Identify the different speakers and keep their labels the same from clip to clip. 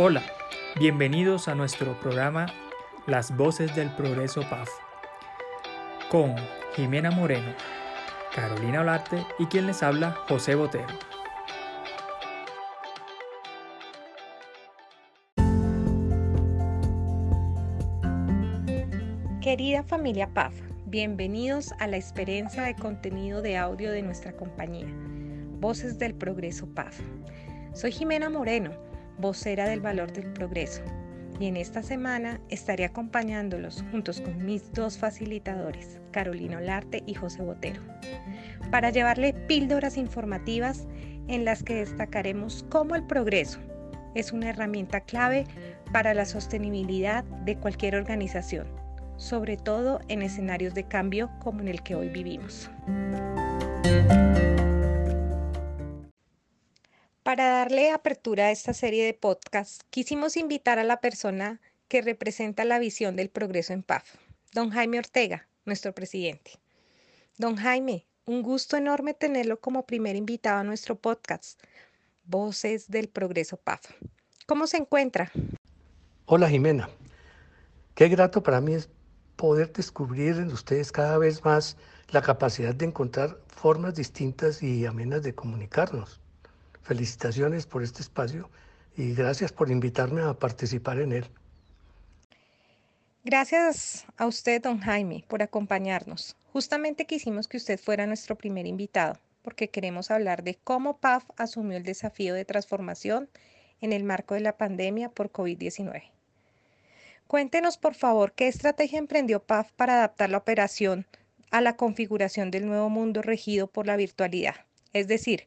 Speaker 1: Hola, bienvenidos a nuestro programa Las Voces del Progreso PAF con Jimena Moreno, Carolina Olarte y quien les habla José Botero.
Speaker 2: Querida familia PAF, bienvenidos a la experiencia de contenido de audio de nuestra compañía, Voces del Progreso PAF. Soy Jimena Moreno vocera del valor del progreso. Y en esta semana estaré acompañándolos juntos con mis dos facilitadores, Carolina Olarte y José Botero, para llevarle píldoras informativas en las que destacaremos cómo el progreso es una herramienta clave para la sostenibilidad de cualquier organización, sobre todo en escenarios de cambio como en el que hoy vivimos. Para darle apertura a esta serie de podcasts, quisimos invitar a la persona que representa la visión del progreso en PAF, don Jaime Ortega, nuestro presidente. Don Jaime, un gusto enorme tenerlo como primer invitado a nuestro podcast, Voces del Progreso PAF. ¿Cómo se encuentra?
Speaker 3: Hola Jimena, qué grato para mí es poder descubrir en ustedes cada vez más la capacidad de encontrar formas distintas y amenas de comunicarnos. Felicitaciones por este espacio y gracias por invitarme a participar en él.
Speaker 2: Gracias a usted, don Jaime, por acompañarnos. Justamente quisimos que usted fuera nuestro primer invitado, porque queremos hablar de cómo PAF asumió el desafío de transformación en el marco de la pandemia por COVID-19. Cuéntenos, por favor, qué estrategia emprendió PAF para adaptar la operación a la configuración del nuevo mundo regido por la virtualidad, es decir,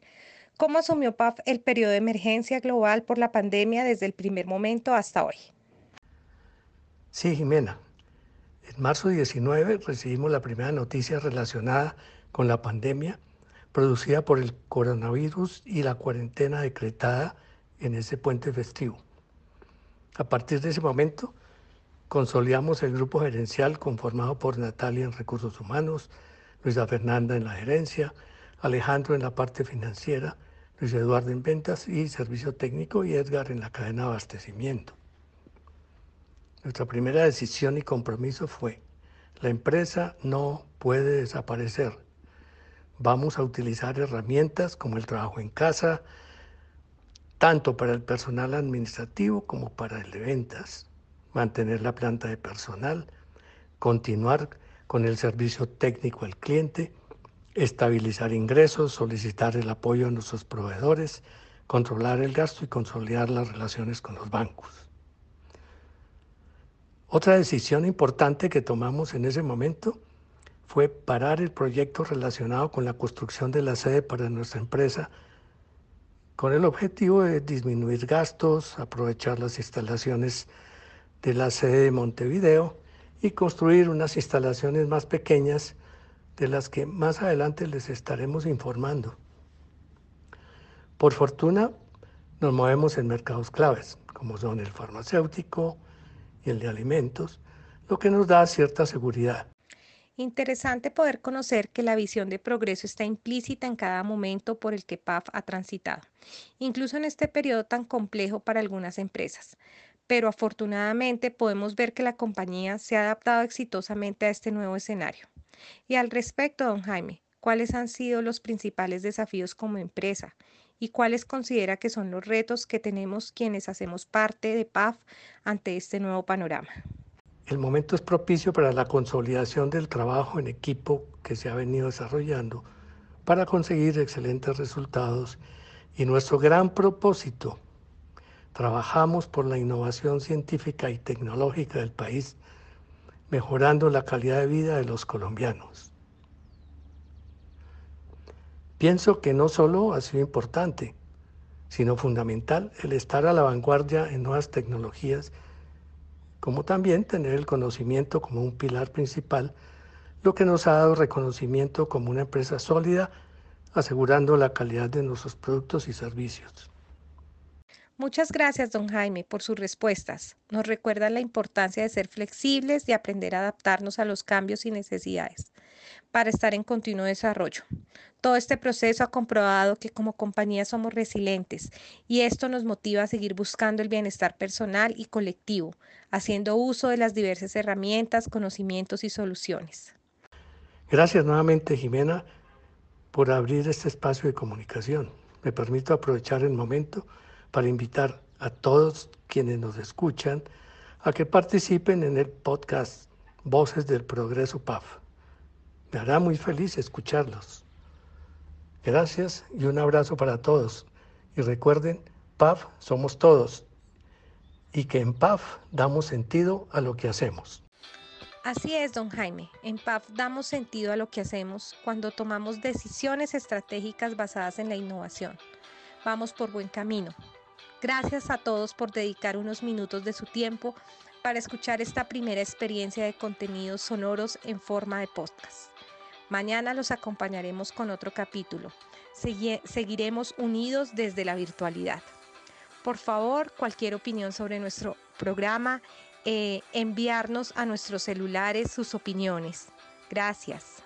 Speaker 2: ¿Cómo asumió PAF el periodo de emergencia global por la pandemia desde el primer momento hasta hoy?
Speaker 3: Sí, Jimena. En marzo 19 recibimos la primera noticia relacionada con la pandemia producida por el coronavirus y la cuarentena decretada en ese puente festivo. A partir de ese momento, consolidamos el grupo gerencial conformado por Natalia en recursos humanos, Luisa Fernanda en la gerencia, Alejandro en la parte financiera, Luis Eduardo en ventas y servicio técnico y Edgar en la cadena de abastecimiento. Nuestra primera decisión y compromiso fue, la empresa no puede desaparecer. Vamos a utilizar herramientas como el trabajo en casa, tanto para el personal administrativo como para el de ventas, mantener la planta de personal, continuar con el servicio técnico al cliente estabilizar ingresos, solicitar el apoyo a nuestros proveedores, controlar el gasto y consolidar las relaciones con los bancos. Otra decisión importante que tomamos en ese momento fue parar el proyecto relacionado con la construcción de la sede para nuestra empresa con el objetivo de disminuir gastos, aprovechar las instalaciones de la sede de Montevideo y construir unas instalaciones más pequeñas de las que más adelante les estaremos informando. Por fortuna, nos movemos en mercados claves, como son el farmacéutico y el de alimentos, lo que nos da cierta seguridad.
Speaker 2: Interesante poder conocer que la visión de progreso está implícita en cada momento por el que PAF ha transitado, incluso en este periodo tan complejo para algunas empresas. Pero afortunadamente podemos ver que la compañía se ha adaptado exitosamente a este nuevo escenario. Y al respecto, don Jaime, ¿cuáles han sido los principales desafíos como empresa? ¿Y cuáles considera que son los retos que tenemos quienes hacemos parte de PAF ante este nuevo panorama?
Speaker 3: El momento es propicio para la consolidación del trabajo en equipo que se ha venido desarrollando para conseguir excelentes resultados y nuestro gran propósito. Trabajamos por la innovación científica y tecnológica del país mejorando la calidad de vida de los colombianos. Pienso que no solo ha sido importante, sino fundamental el estar a la vanguardia en nuevas tecnologías, como también tener el conocimiento como un pilar principal, lo que nos ha dado reconocimiento como una empresa sólida, asegurando la calidad de nuestros productos y servicios.
Speaker 2: Muchas gracias, don Jaime, por sus respuestas. Nos recuerda la importancia de ser flexibles y aprender a adaptarnos a los cambios y necesidades. para estar en continuo desarrollo. Todo este proceso ha comprobado que como compañía somos resilientes y esto nos motiva a seguir buscando el bienestar personal y colectivo, haciendo uso de las diversas herramientas, conocimientos y soluciones.
Speaker 3: Gracias nuevamente, Jimena, por abrir este espacio de comunicación. Me permito aprovechar el momento para invitar a todos quienes nos escuchan a que participen en el podcast Voces del Progreso PAF. Me hará muy feliz escucharlos. Gracias y un abrazo para todos. Y recuerden, PAF somos todos y que en PAF damos sentido a lo que hacemos.
Speaker 2: Así es, don Jaime. En PAF damos sentido a lo que hacemos cuando tomamos decisiones estratégicas basadas en la innovación. Vamos por buen camino. Gracias a todos por dedicar unos minutos de su tiempo para escuchar esta primera experiencia de contenidos sonoros en forma de podcast. Mañana los acompañaremos con otro capítulo. seguiremos unidos desde la virtualidad. Por favor, cualquier opinión sobre nuestro programa, eh, enviarnos a nuestros celulares sus opiniones. Gracias.